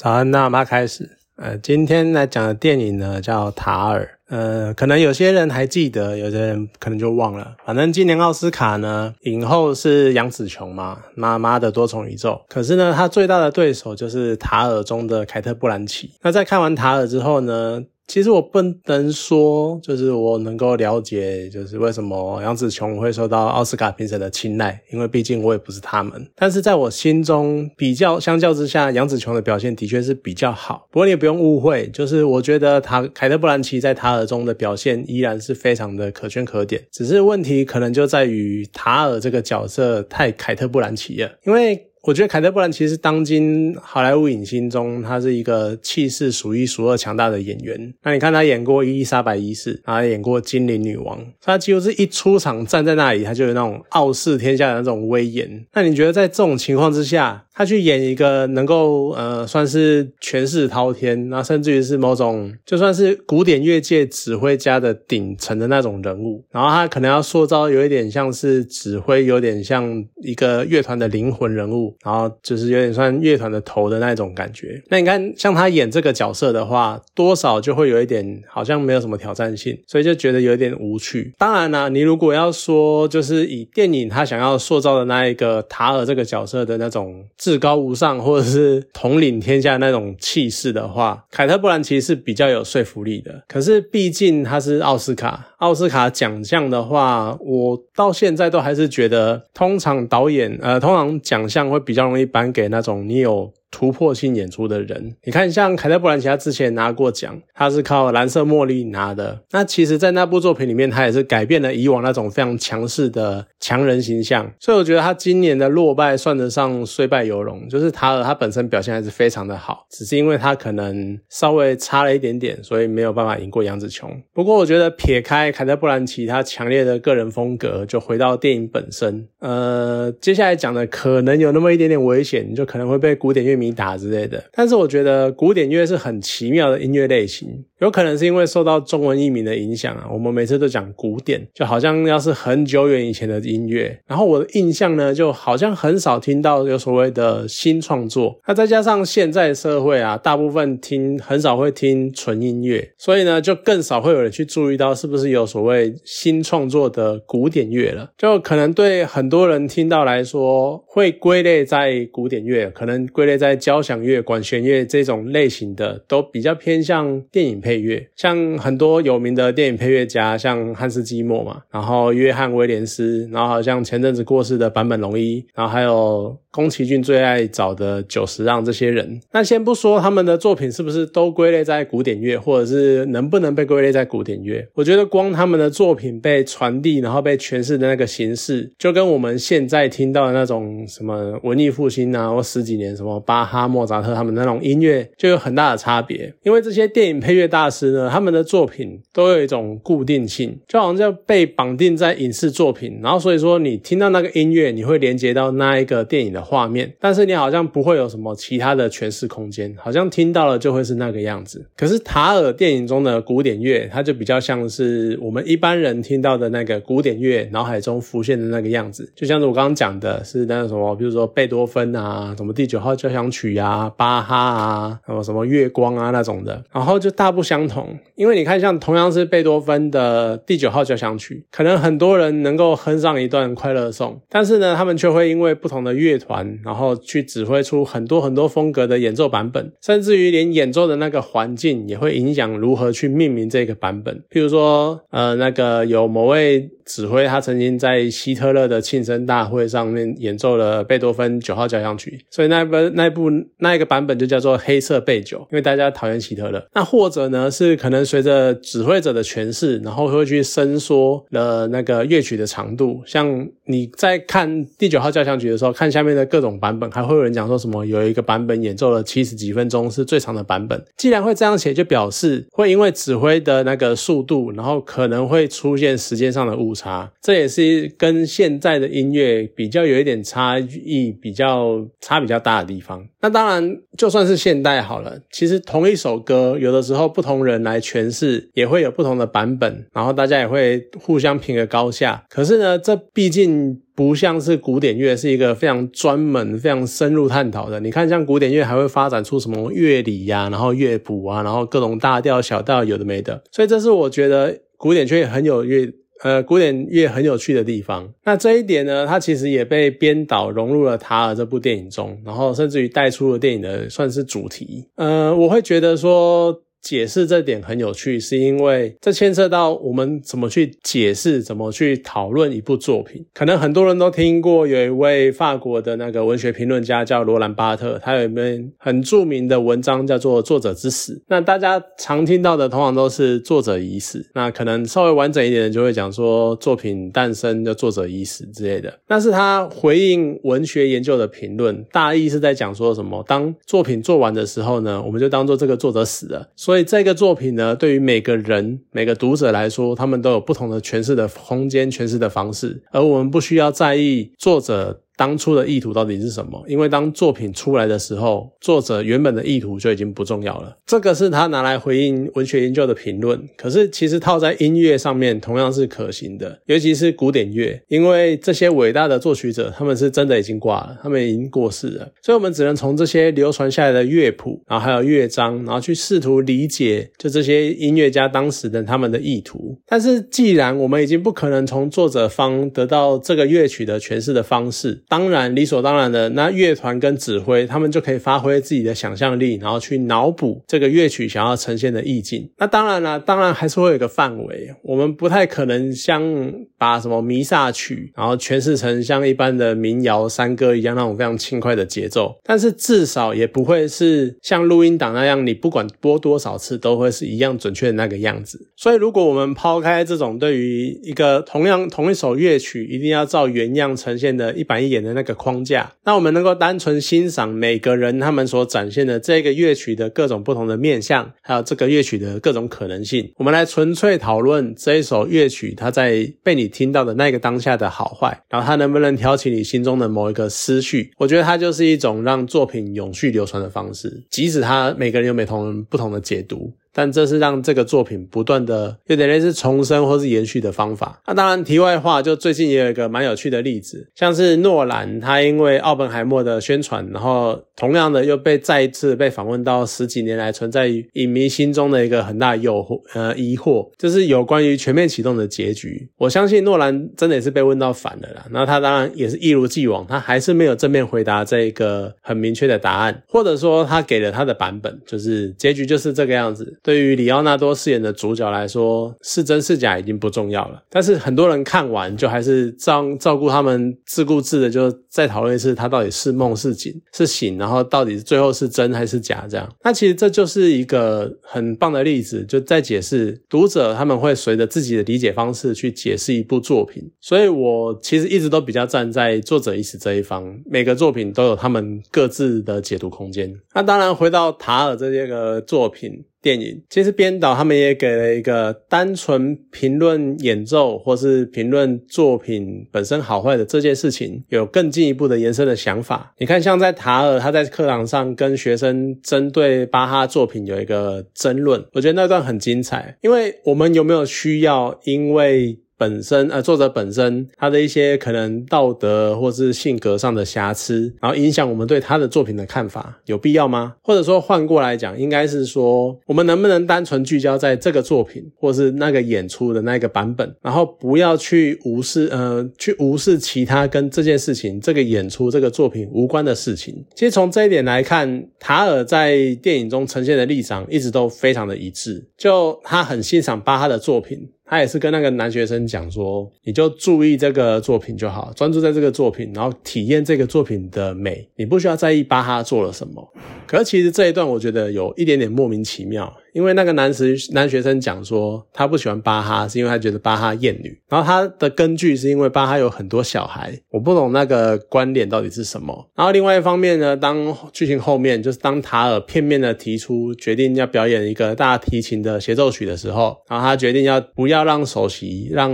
早安，那妈开始。呃，今天来讲的电影呢叫《塔尔》。呃，可能有些人还记得，有些人可能就忘了。反正今年奥斯卡呢，影后是杨紫琼嘛，妈妈的多重宇宙。可是呢，她最大的对手就是《塔尔》中的凯特·布兰奇。那在看完《塔尔》之后呢？其实我不能说，就是我能够了解，就是为什么杨紫琼会受到奥斯卡评审的青睐，因为毕竟我也不是他们。但是在我心中，比较相较之下，杨紫琼的表现的确是比较好。不过你也不用误会，就是我觉得他凯特·布兰奇在塔尔中的表现依然是非常的可圈可点，只是问题可能就在于塔尔这个角色太凯特·布兰奇了，因为。我觉得凯特·布兰其实当今好莱坞影星中，他是一个气势数一数二强大的演员。那你看他演过伊丽莎白一世，然后演过精灵女王，他几乎是一出场站在那里，他就有那种傲视天下的那种威严。那你觉得在这种情况之下？他去演一个能够呃算是权势滔天，那甚至于是某种就算是古典乐界指挥家的顶层的那种人物，然后他可能要塑造有一点像是指挥，有点像一个乐团的灵魂人物，然后就是有点算乐团的头的那种感觉。那你看像他演这个角色的话，多少就会有一点好像没有什么挑战性，所以就觉得有一点无趣。当然呢，你如果要说就是以电影他想要塑造的那一个塔尔这个角色的那种。至高无上，或者是统领天下那种气势的话，凯特·布兰奇是比较有说服力的。可是毕竟他是奥斯卡，奥斯卡奖项的话，我到现在都还是觉得，通常导演呃，通常奖项会比较容易颁给那种你有。突破性演出的人，你看，像凯特·布兰奇，他之前拿过奖，他是靠《蓝色茉莉》拿的。那其实，在那部作品里面，他也是改变了以往那种非常强势的强人形象。所以，我觉得他今年的落败算得上虽败犹荣。就是他他本身表现还是非常的好，只是因为他可能稍微差了一点点，所以没有办法赢过杨紫琼。不过，我觉得撇开凯特·布兰奇他强烈的个人风格，就回到电影本身。呃，接下来讲的可能有那么一点点危险，就可能会被古典乐。米打之类的，但是我觉得古典音乐是很奇妙的音乐类型。有可能是因为受到中文译名的影响啊，我们每次都讲古典，就好像要是很久远以前的音乐。然后我的印象呢，就好像很少听到有所谓的新创作。那再加上现在社会啊，大部分听很少会听纯音乐，所以呢，就更少会有人去注意到是不是有所谓新创作的古典乐了。就可能对很多人听到来说，会归类在古典乐，可能归类在交响乐、管弦乐这种类型的，都比较偏向电影。配乐像很多有名的电影配乐家，像汉斯季默嘛，然后约翰威廉斯，然后好像前阵子过世的坂本龙一，然后还有宫崎骏最爱找的久石让这些人。那先不说他们的作品是不是都归类在古典乐，或者是能不能被归类在古典乐，我觉得光他们的作品被传递，然后被诠释的那个形式，就跟我们现在听到的那种什么文艺复兴啊，或十几年什么巴哈、莫扎特他们那种音乐，就有很大的差别。因为这些电影配乐大。大师呢，他们的作品都有一种固定性，就好像被绑定在影视作品，然后所以说你听到那个音乐，你会连接到那一个电影的画面，但是你好像不会有什么其他的诠释空间，好像听到了就会是那个样子。可是塔尔电影中的古典乐，它就比较像是我们一般人听到的那个古典乐脑海中浮现的那个样子，就像是我刚刚讲的，是那个什么，比如说贝多芬啊，什么第九号交响曲啊，巴哈啊，什么什么月光啊那种的，然后就大部。相同，因为你看，像同样是贝多芬的第九号交响曲，可能很多人能够哼上一段快乐颂，但是呢，他们却会因为不同的乐团，然后去指挥出很多很多风格的演奏版本，甚至于连演奏的那个环境也会影响如何去命名这个版本。譬如说，呃，那个有某位。指挥他曾经在希特勒的庆生大会上面演奏了贝多芬九号交响曲，所以那部那部那一个版本就叫做黑色贝九，因为大家讨厌希特勒。那或者呢是可能随着指挥者的诠释，然后会去伸缩了那个乐曲的长度。像你在看第九号交响曲的时候，看下面的各种版本，还会有人讲说什么有一个版本演奏了七十几分钟是最长的版本。既然会这样写，就表示会因为指挥的那个速度，然后可能会出现时间上的误。差，这也是跟现在的音乐比较有一点差异，比较差比较大的地方。那当然，就算是现代好了，其实同一首歌，有的时候不同。同人来诠释，也会有不同的版本，然后大家也会互相评个高下。可是呢，这毕竟不像是古典乐，是一个非常专门、非常深入探讨的。你看，像古典乐还会发展出什么乐理呀，然后乐谱啊，然后各种大调、小调，有的没的。所以这是我觉得古典乐很有乐。呃，古典乐很有趣的地方，那这一点呢，它其实也被编导融入了《塔尔》这部电影中，然后甚至于带出了电影的算是主题。呃，我会觉得说。解释这点很有趣，是因为这牵涉到我们怎么去解释、怎么去讨论一部作品。可能很多人都听过，有一位法国的那个文学评论家叫罗兰巴特，他有一篇很著名的文章叫做《作者之死》。那大家常听到的，通常都是作者已死。那可能稍微完整一点的，就会讲说作品诞生就作者已死之类的。但是他回应文学研究的评论，大意是在讲说什么？当作品做完的时候呢，我们就当做这个作者死了。所以这个作品呢，对于每个人、每个读者来说，他们都有不同的诠释的空间、诠释的方式，而我们不需要在意作者。当初的意图到底是什么？因为当作品出来的时候，作者原本的意图就已经不重要了。这个是他拿来回应文学研究的评论。可是其实套在音乐上面同样是可行的，尤其是古典乐，因为这些伟大的作曲者他们是真的已经挂了，他们已经过世了，所以我们只能从这些流传下来的乐谱，然后还有乐章，然后去试图理解就这些音乐家当时的他们的意图。但是既然我们已经不可能从作者方得到这个乐曲的诠释的方式，当然，理所当然的，那乐团跟指挥他们就可以发挥自己的想象力，然后去脑补这个乐曲想要呈现的意境。那当然了，当然还是会有一个范围，我们不太可能像把什么弥撒曲，然后诠释成像一般的民谣山歌一样那种非常轻快的节奏。但是至少也不会是像录音档那样，你不管播多少次都会是一样准确的那个样子。所以，如果我们抛开这种对于一个同样同一首乐曲一定要照原样呈现的一板一眼。的那个框架，那我们能够单纯欣赏每个人他们所展现的这个乐曲的各种不同的面相，还有这个乐曲的各种可能性。我们来纯粹讨论这一首乐曲，它在被你听到的那个当下的好坏，然后它能不能挑起你心中的某一个思绪。我觉得它就是一种让作品永续流传的方式，即使它每个人有每同不同的解读。但这是让这个作品不断的有点类似重生或是延续的方法。那当然，题外话，就最近也有一个蛮有趣的例子，像是诺兰，他因为奥本海默的宣传，然后同样的又被再一次被访问到十几年来存在于影迷心中的一个很大诱惑呃疑惑，就是有关于全面启动的结局。我相信诺兰真的也是被问到反了啦。那他当然也是一如既往，他还是没有正面回答这一个很明确的答案，或者说他给了他的版本，就是结局就是这个样子。对于里奥纳多饰演的主角来说，是真是假已经不重要了。但是很多人看完就还是照照顾他们自顾自的，就再讨论一次他到底是梦是醒是醒，然后到底最后是真还是假这样。那其实这就是一个很棒的例子，就在解释读者他们会随着自己的理解方式去解释一部作品。所以我其实一直都比较站在作者意识这一方，每个作品都有他们各自的解读空间。那当然回到塔尔这些个作品。电影其实编导他们也给了一个单纯评论演奏或是评论作品本身好坏的这件事情，有更进一步的延伸的想法。你看，像在塔尔他在课堂上跟学生针对巴哈作品有一个争论，我觉得那段很精彩，因为我们有没有需要因为。本身呃，作者本身他的一些可能道德或是性格上的瑕疵，然后影响我们对他的作品的看法，有必要吗？或者说换过来讲，应该是说，我们能不能单纯聚焦在这个作品，或是那个演出的那个版本，然后不要去无视呃，去无视其他跟这件事情、这个演出、这个作品无关的事情。其实从这一点来看，塔尔在电影中呈现的立场一直都非常的一致，就他很欣赏巴哈的作品。他也是跟那个男学生讲说，你就注意这个作品就好，专注在这个作品，然后体验这个作品的美，你不需要在意巴哈做了什么。可是其实这一段我觉得有一点点莫名其妙。因为那个男时男学生讲说，他不喜欢巴哈，是因为他觉得巴哈艳女。然后他的根据是因为巴哈有很多小孩，我不懂那个观点到底是什么。然后另外一方面呢，当剧情后面就是当塔尔片面的提出决定要表演一个大提琴的协奏曲的时候，然后他决定要不要让首席让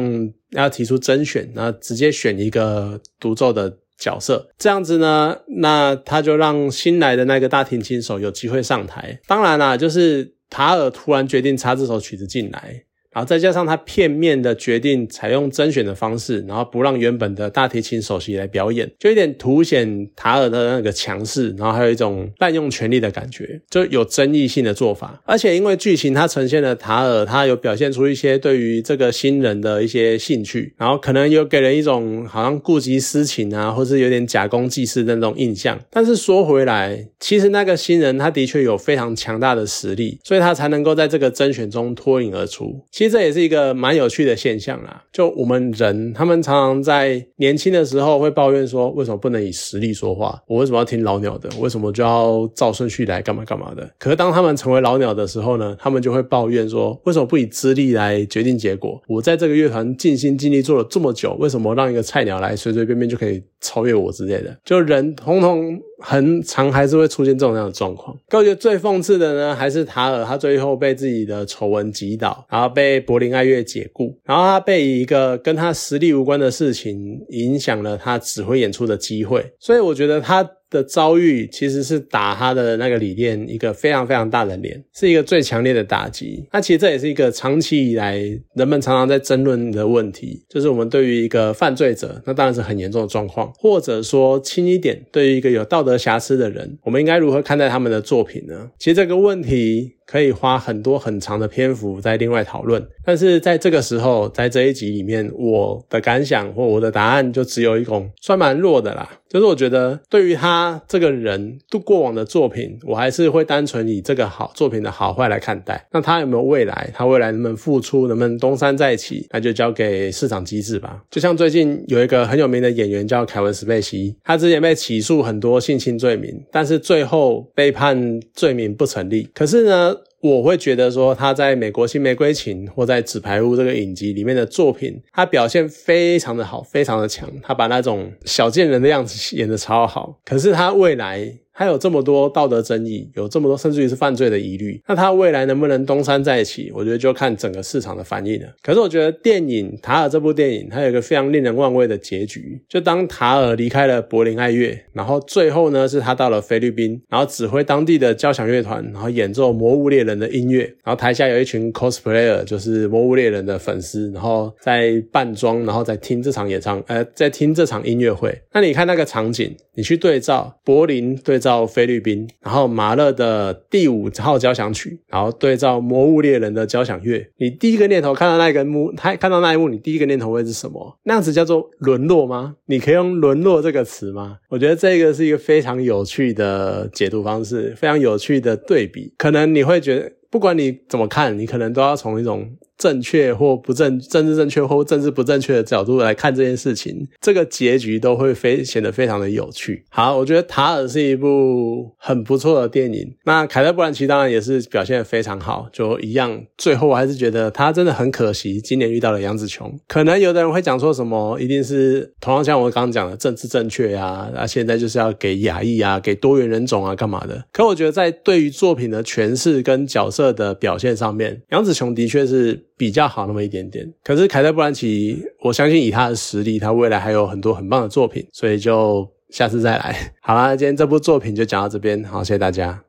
要提出甄选，然后直接选一个独奏的。角色。这样子呢，那他就让新来的那个大提琴手有机会上台。当然啦，就是塔尔突然决定插这首曲子进来。然后再加上他片面的决定采用甄选的方式，然后不让原本的大提琴首席来表演，就有点凸显塔尔的那个强势，然后还有一种滥用权力的感觉，就有争议性的做法。而且因为剧情它呈现了塔尔，他有表现出一些对于这个新人的一些兴趣，然后可能有给人一种好像顾及私情啊，或是有点假公济私的那种印象。但是说回来，其实那个新人他的确有非常强大的实力，所以他才能够在这个甄选中脱颖而出。其实这也是一个蛮有趣的现象啦。就我们人，他们常常在年轻的时候会抱怨说，为什么不能以实力说话？我为什么要听老鸟的？为什么就要照顺序来干嘛干嘛的？可是当他们成为老鸟的时候呢，他们就会抱怨说，为什么不以资历来决定结果？我在这个乐团尽心尽力做了这么久，为什么让一个菜鸟来随随便便就可以超越我之类的？就人通通很常还是会出现这种样的状况。我觉得最讽刺的呢，还是塔尔，他最后被自己的丑闻击倒，然后被柏林。爱乐解雇，然后他被一个跟他实力无关的事情影响了他指挥演出的机会，所以我觉得他。的遭遇其实是打他的那个理念一个非常非常大的脸，是一个最强烈的打击。那其实这也是一个长期以来人们常常在争论的问题，就是我们对于一个犯罪者，那当然是很严重的状况，或者说轻一点，对于一个有道德瑕疵的人，我们应该如何看待他们的作品呢？其实这个问题可以花很多很长的篇幅在另外讨论，但是在这个时候，在这一集里面，我的感想或我的答案就只有一种，算蛮弱的啦。就是我觉得，对于他这个人度过往的作品，我还是会单纯以这个好作品的好坏来看待。那他有没有未来？他未来能不能付出？能不能东山再起？那就交给市场机制吧。就像最近有一个很有名的演员叫凯文·史贝西，他之前被起诉很多性侵罪名，但是最后被判罪名不成立。可是呢？我会觉得说他在美国新玫瑰情或在纸牌屋这个影集里面的作品，他表现非常的好，非常的强，他把那种小贱人的样子演得超好。可是他未来。还有这么多道德争议，有这么多甚至于是犯罪的疑虑，那他未来能不能东山再起？我觉得就看整个市场的反应了。可是我觉得电影《塔尔》这部电影，它有一个非常令人忘味的结局。就当塔尔离开了柏林爱乐，然后最后呢是他到了菲律宾，然后指挥当地的交响乐团，然后演奏《魔物猎人》的音乐，然后台下有一群 cosplayer，就是《魔物猎人》的粉丝，然后在扮装，然后在听这场演唱，呃，在听这场音乐会。那你看那个场景，你去对照柏林对。照菲律宾，然后马勒的第五号交响曲，然后对照魔物猎人的交响乐，你第一个念头看到那个幕，他看到那一幕，你第一个念头会是什么？那样子叫做沦落吗？你可以用沦落这个词吗？我觉得这个是一个非常有趣的解读方式，非常有趣的对比。可能你会觉得，不管你怎么看，你可能都要从一种。正确或不正，政治正确或政治不正确的角度来看这件事情，这个结局都会非显得非常的有趣。好，我觉得《塔尔》是一部很不错的电影。那凯特·布兰奇当然也是表现的非常好，就一样。最后我还是觉得他真的很可惜，今年遇到了杨紫琼。可能有的人会讲说什么，一定是同样像我刚刚讲的政治正确呀，啊，现在就是要给亚裔啊，给多元人种啊，干嘛的？可我觉得在对于作品的诠释跟角色的表现上面，杨紫琼的确是。比较好那么一点点，可是凯特·布兰奇，我相信以他的实力，他未来还有很多很棒的作品，所以就下次再来。好啦，今天这部作品就讲到这边，好，谢谢大家。